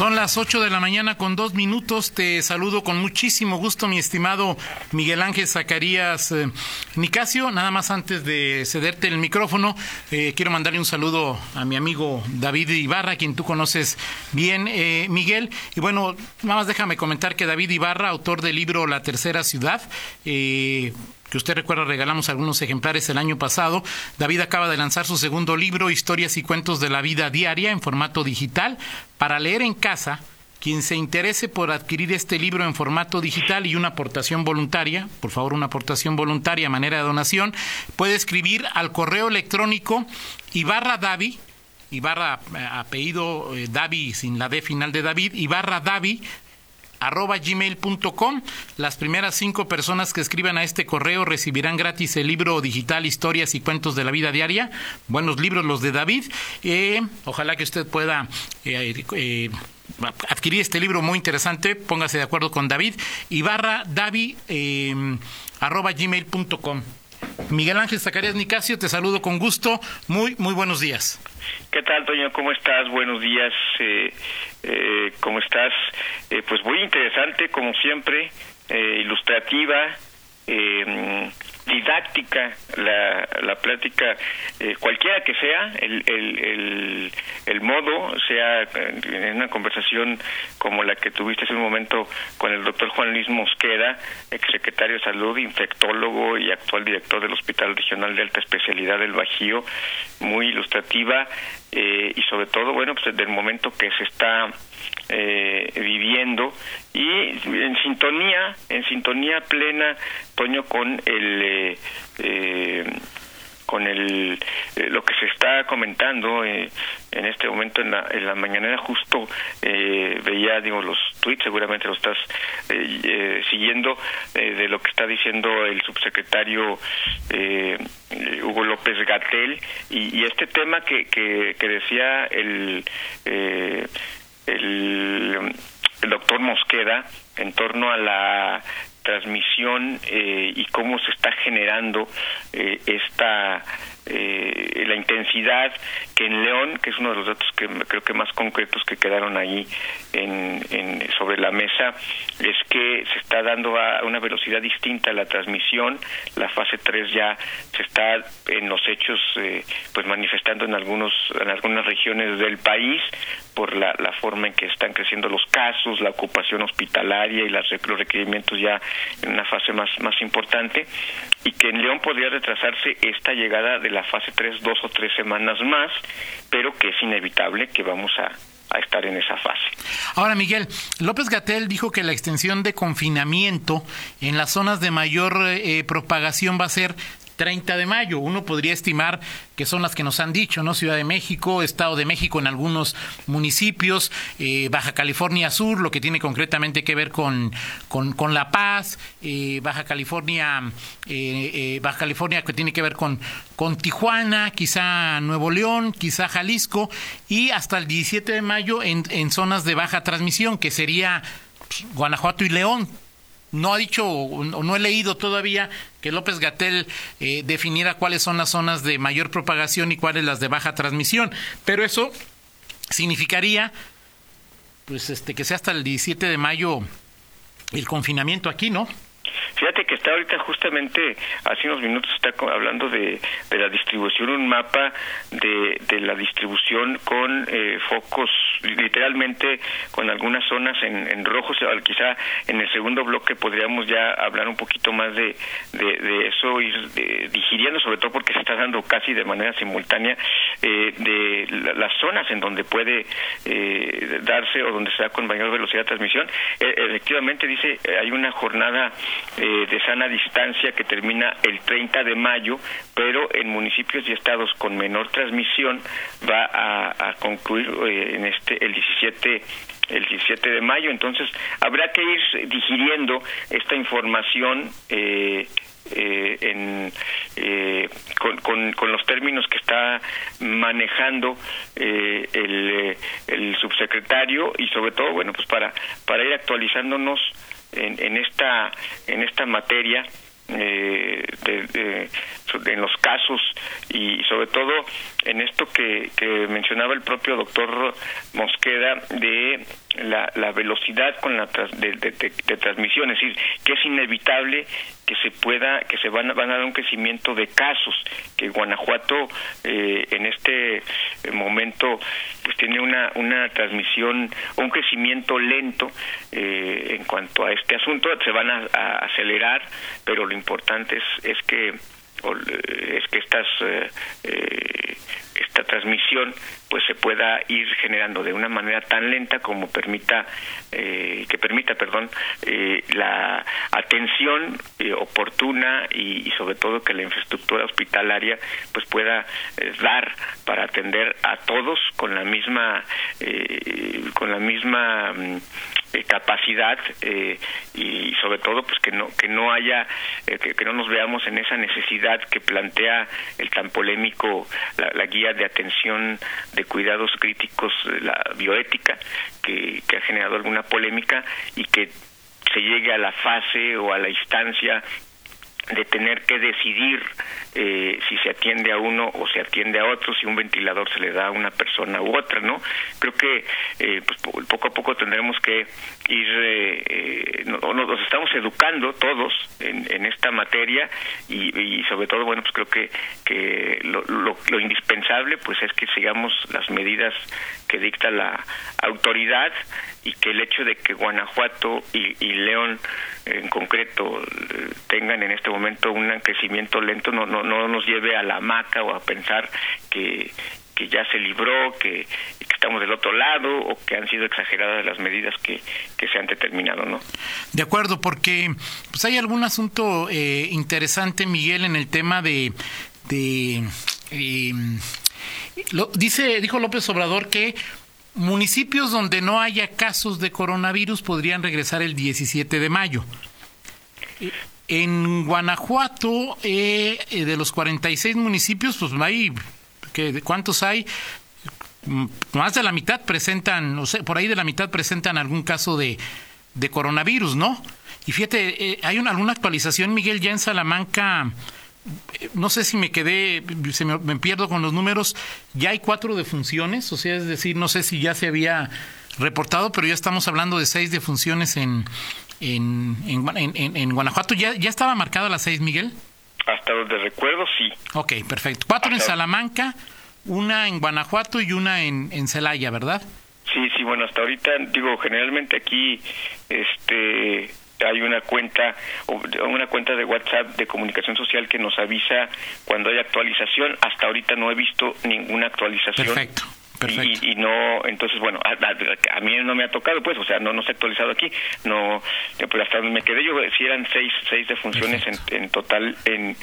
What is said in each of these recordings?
Son las 8 de la mañana con dos minutos. Te saludo con muchísimo gusto, mi estimado Miguel Ángel Zacarías eh, Nicasio. Nada más antes de cederte el micrófono, eh, quiero mandarle un saludo a mi amigo David Ibarra, quien tú conoces bien, eh, Miguel. Y bueno, nada más déjame comentar que David Ibarra, autor del libro La Tercera Ciudad, que usted recuerda regalamos algunos ejemplares el año pasado. David acaba de lanzar su segundo libro, Historias y Cuentos de la Vida Diaria, en formato digital, para leer en casa. Quien se interese por adquirir este libro en formato digital y una aportación voluntaria, por favor una aportación voluntaria a manera de donación, puede escribir al correo electrónico Ibarra Davi, Ibarra eh, apellido eh, Davi sin la D final de David, Ibarra Davi arroba gmail.com. Las primeras cinco personas que escriban a este correo recibirán gratis el libro digital Historias y Cuentos de la Vida Diaria. Buenos libros los de David. Eh, ojalá que usted pueda eh, eh, este libro muy interesante. Póngase de acuerdo con David. Y barra David arroba gmail.com. Miguel Ángel Zacarías Nicasio, te saludo con gusto. Muy, muy buenos días. ¿Qué tal, Toño? ¿Cómo estás? Buenos días. Eh, eh, ¿Cómo estás? Eh, pues muy interesante, como siempre, eh, ilustrativa. Didáctica la, la plática, eh, cualquiera que sea el, el, el, modo, sea en una conversación como la que tuviste hace un momento con el doctor Juan Luis Mosqueda, exsecretario de Salud, infectólogo y actual director del Hospital Regional de Alta Especialidad del Bajío, muy ilustrativa eh, y sobre todo, bueno, pues del momento que se está eh, viviendo y en sintonía, en sintonía plena, Toño, con el eh, eh con el eh, lo que se está comentando eh, en este momento en la, en la mañanera justo veía digo los tweets seguramente lo estás siguiendo de lo que está diciendo el subsecretario Hugo López Gatel y, y, este tema que, que, que decía el el, doctor Mosqueda en torno a la transmisión eh, y cómo se está generando eh, esta eh, la intensidad que en León, que es uno de los datos que creo que más concretos que quedaron ahí en, sobre la mesa, es que se está dando a una velocidad distinta la transmisión. La fase 3 ya se está en los hechos eh, pues manifestando en algunos en algunas regiones del país por la, la forma en que están creciendo los casos, la ocupación hospitalaria y las, los requerimientos ya en una fase más, más importante y que en León podría retrasarse esta llegada de la fase 3 dos o tres semanas más, pero que es inevitable que vamos a, estar en esa fase. Ahora, Miguel, López Gatel dijo que la extensión de confinamiento en las zonas de mayor eh, propagación va a ser 30 de mayo. Uno podría estimar que son las que nos han dicho, ¿no? Ciudad de México, Estado de México en algunos municipios, eh, Baja California Sur, lo que tiene concretamente que ver con, con, La Paz, eh, Baja California, eh, Baja California que tiene que ver con, con Tijuana, quizá Nuevo León, quizá Jalisco, y hasta el 17 de mayo en, en zonas de baja transmisión, que sería pues, Guanajuato y León no ha dicho o no he leído todavía que López Gatel eh, definiera cuáles son las zonas de mayor propagación y cuáles las de baja transmisión, pero eso significaría pues este que sea hasta el 17 de mayo el confinamiento aquí, ¿no? Fíjate que está ahorita justamente, hace unos minutos está hablando de, de la distribución, un mapa de, de la distribución con eh, focos, literalmente con algunas zonas en, en rojo, quizá en el segundo bloque podríamos ya hablar un poquito más de, de, eso, ir digiriendo, sobre todo porque se está dando casi de manera simultánea eh, de las zonas en donde puede eh, darse o donde se da con mayor velocidad de transmisión. E, efectivamente, dice, hay una jornada eh, de sana distancia que termina el 30 de mayo, pero en municipios y estados con menor transmisión va a, concluir eh, en este el 17 el 17 de mayo. Entonces, habrá que ir digiriendo esta información eh, en, con, con, los términos que está manejando el, el subsecretario y sobre todo, bueno, pues para, para ir actualizándonos en, en esta en esta materia eh, de, en los casos y sobre todo en esto que, que mencionaba el propio doctor Mosqueda de la, la velocidad con la de, de, transmisión, es decir, que es inevitable que se pueda, que se van, van a dar un crecimiento de casos, que Guanajuato eh, en este momento pues tiene una, una transmisión, un crecimiento lento eh, en cuanto a este asunto, se van a, a acelerar, pero lo importante es, es que es que estas eh, eh, esta transmisión pues se pueda ir generando de una manera tan lenta como permita eh, que permita perdón la atención oportuna y, sobre todo que la infraestructura hospitalaria pues pueda dar para atender a todos con la misma con la misma mm, eh, capacidad eh, y sobre todo pues que no que no haya eh, que, no nos veamos en esa necesidad que plantea el tan polémico la, guía de atención de cuidados críticos la bioética que, que ha generado alguna polémica y que se llegue a la fase o a la instancia de tener que decidir eh, si se atiende a uno o se atiende a otro, si un ventilador se le da a una persona u otra, ¿no? Creo que eh, pues, poco a poco tendremos que ir, eh, eh nos estamos educando todos en, en esta materia y, sobre todo, bueno, pues creo que, que lo, lo, lo indispensable pues es que sigamos las medidas que dicta la autoridad y que el hecho de que Guanajuato y León en concreto tengan en este momento un crecimiento lento no, no, no nos lleve a la hamaca o a pensar que, que ya se libró, que, estamos del otro lado o que han sido exageradas las medidas que, que se han determinado, ¿no? De acuerdo, porque pues hay algún asunto eh, interesante, Miguel, en el tema de, de eh, lo, dice dijo López Obrador que municipios donde no haya casos de coronavirus podrían regresar el 17 de mayo. En Guanajuato, eh, eh, de los 46 municipios, pues hay, ¿cuántos hay? Mm, más de la mitad presentan, o sea, por ahí de la mitad presentan algún caso de, de coronavirus, ¿no? Y fíjate, eh, hay una, alguna actualización, Miguel, ya en Salamanca no sé si me quedé, se me, pierdo con los números, ya hay cuatro defunciones, o sea, es decir, no sé si ya se había reportado, pero ya estamos hablando de seis defunciones en, en, en, en, Guanajuato. ¿Ya, ¿Ya estaba marcada las seis, Miguel? Hasta donde recuerdo, sí. Ok, perfecto. Cuatro en Salamanca, una en Guanajuato y una en, en Celaya, ¿verdad? Sí, sí, bueno, hasta ahorita, digo, generalmente aquí, este, hay una cuenta una cuenta de WhatsApp de comunicación social que nos avisa cuando hay actualización. Hasta ahorita no he visto ninguna actualización. Perfecto. Perfecto. Y, no, entonces, bueno, a, mí no me ha tocado, pues, o sea, no, no se ha actualizado aquí, no, pues hasta donde me quedé yo, si eran seis, seis defunciones en, en total en,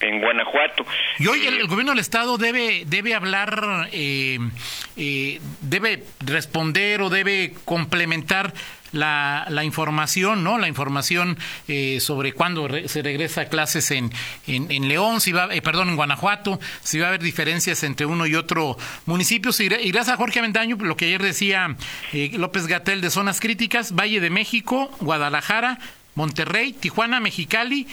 en Guanajuato. Y hoy el, gobierno del estado debe debe hablar, eh, eh, debe responder o debe complementar la, la información, ¿no? La información eh, sobre cuándo se regresa a clases en, en, León, si va, eh, perdón, en Guanajuato, si va a haber diferencias entre uno y otro municipio. Y, gracias a Jorge Avendaño, lo que ayer decía eh, López Gatel de zonas críticas, Valle de México, Guadalajara, Monterrey, Tijuana, Mexicali,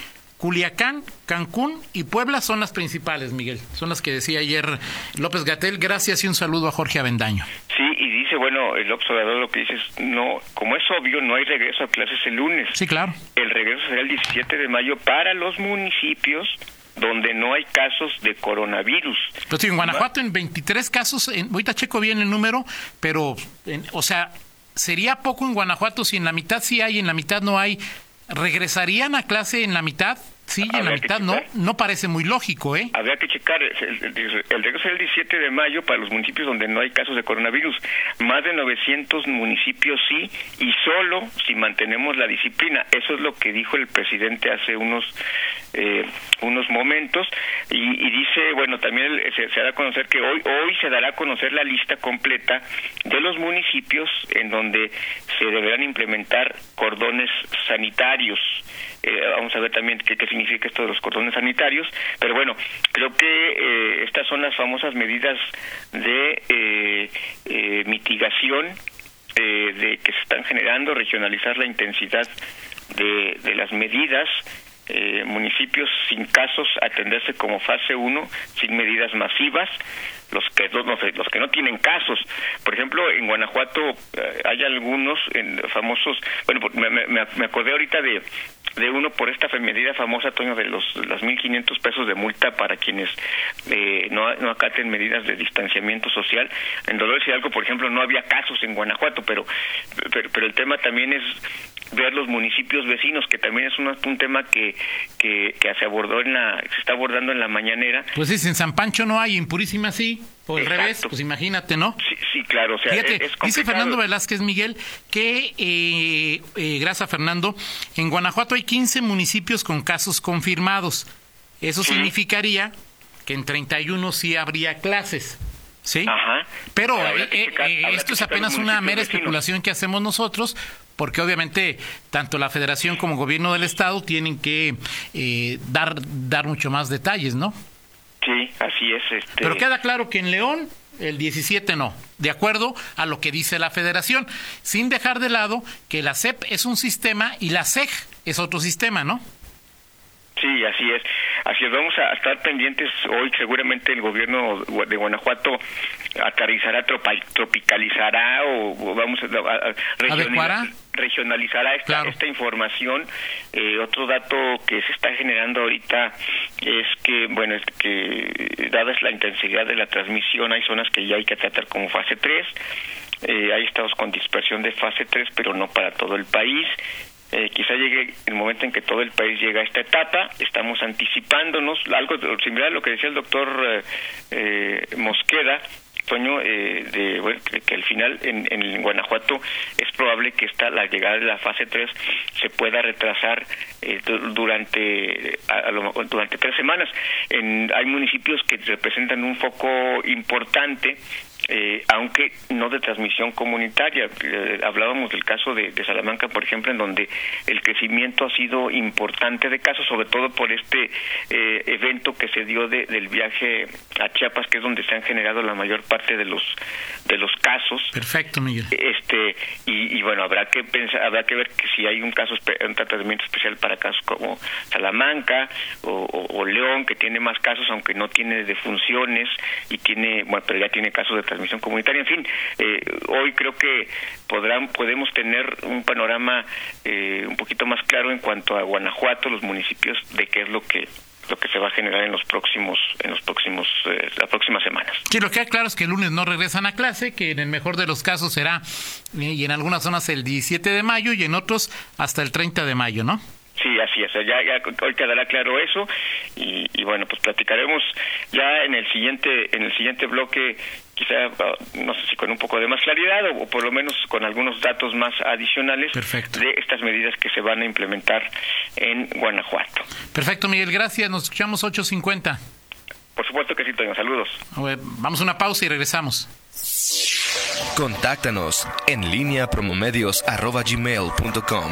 Culiacán, Cancún y Puebla son las principales, Miguel. Son las que decía ayer López Gatel. Gracias y un saludo a Jorge Avendaño. Sí, y dice, bueno, el observador lo que dice es, no, como es obvio, no hay regreso a clases el lunes. Sí, claro. El regreso será el 17 de mayo para los municipios donde no hay casos de coronavirus. Pero sí, en Guanajuato en 23 casos, en, ahorita checo bien el número, pero, o sea, sería poco en Guanajuato si en la mitad sí hay, en la mitad no hay. ¿Regresarían a clase en la mitad? Sí, en la mitad no, no parece muy lógico, ¿eh? Habría que checar, el, el, regreso es el 17 de mayo para los municipios donde no hay casos de coronavirus. Más de 900 municipios sí, y solo si mantenemos la disciplina. Eso es lo que dijo el presidente hace unos eh, unos momentos y, y, dice, bueno, también se, se, dará a conocer que hoy hoy se dará a conocer la lista completa de los municipios en donde se deberán implementar cordones sanitarios. Eh, vamos a ver también qué, qué, significa esto de los cordones sanitarios, pero bueno, creo que eh, estas son las famosas medidas de eh, eh mitigación de que se están generando, regionalizar la intensidad de, de las medidas eh, municipios sin casos atenderse como fase 1 sin medidas masivas los que los, que no tienen casos por ejemplo en Guanajuato eh, hay algunos en, famosos bueno me, me, me acordé ahorita de de uno por esta medida famosa, Toño, de los, los 1.500 pesos de multa para quienes eh, no, no acaten medidas de distanciamiento social. En Dolores Hidalgo, por ejemplo, no había casos en Guanajuato, pero, pero, el tema también es ver los municipios vecinos, que también es un, un tema que, que, se abordó en la, se está abordando en la mañanera. Pues sí, en San Pancho no hay, en Purísima sí. Por el revés, pues imagínate, ¿no? Sí, sí claro. O sea, Fíjate, dice Fernando Velázquez Miguel que, eh, eh, gracias a Fernando, en Guanajuato hay 15 municipios con casos confirmados. Eso significaría que en 31 sí habría clases. ¿Sí? Ajá. Pero eh, esto es apenas una mera especulación que hacemos nosotros, porque obviamente tanto la Federación como el Gobierno del Estado tienen que dar, dar mucho más detalles, ¿no? Sí, así es. Este... Pero queda claro que en León el 17 no, de acuerdo a lo que dice la federación, sin dejar de lado que la CEP es un sistema y la CEG es otro sistema, ¿no? Sí, así es. Así es, vamos a estar pendientes hoy. Seguramente el gobierno de Guanajuato aterrizará, tropicalizará o, vamos a, a regionalizará esta, esta información. Eh, otro dato que se está generando ahorita es que, bueno, es que dada la intensidad de la transmisión, hay zonas que ya hay que tratar como fase 3. Eh, hay estados con dispersión de fase 3, pero no para todo el país. Eh, quizá llegue el momento en que todo el país llega a esta etapa, estamos anticipándonos, algo similar a lo que decía el doctor eh, eh Mosqueda, Toño, eh, de, que al final en, en, Guanajuato es probable que esta, la llegada de la fase 3 se pueda retrasar eh, durante, durante tres semanas. En, hay municipios que representan un foco importante eh, aunque no de transmisión comunitaria. Eh, hablábamos del caso de, Salamanca, por ejemplo, en donde el crecimiento ha sido importante de casos, sobre todo por este eh, evento que se dio del viaje a Chiapas, que es donde se han generado la mayor parte de los de los casos. Perfecto, Miguel. Este y, bueno, habrá que pensar, habrá que ver que si hay un caso, un tratamiento especial para casos como Salamanca o, León, que tiene más casos, aunque no tiene defunciones y tiene, bueno, pero ya tiene casos de transmisión comunitaria. En fin, eh, hoy creo que podrán, podemos tener un panorama eh, un poquito más claro en cuanto a Guanajuato, los municipios, de qué es lo que lo que se va a generar en los próximos en los próximos eh, las próximas semanas. Sí, lo que queda claro es que el lunes no regresan a clase, que en el mejor de los casos será y en algunas zonas el 17 de mayo y en otros hasta el 30 de mayo, ¿no? Sí, así es. Ya, ya hoy quedará claro eso y, y, bueno, pues platicaremos ya en el siguiente en el siguiente bloque quizá ah, no sé si con un poco de más claridad o, por lo menos con algunos datos más adicionales de estas medidas que se van a implementar en Guanajuato. Perfecto, Miguel, gracias. Nos escuchamos 8.50. Por supuesto que sí, Toño. Saludos. Vamos a una pausa y regresamos. Contáctanos en línea promomedios.com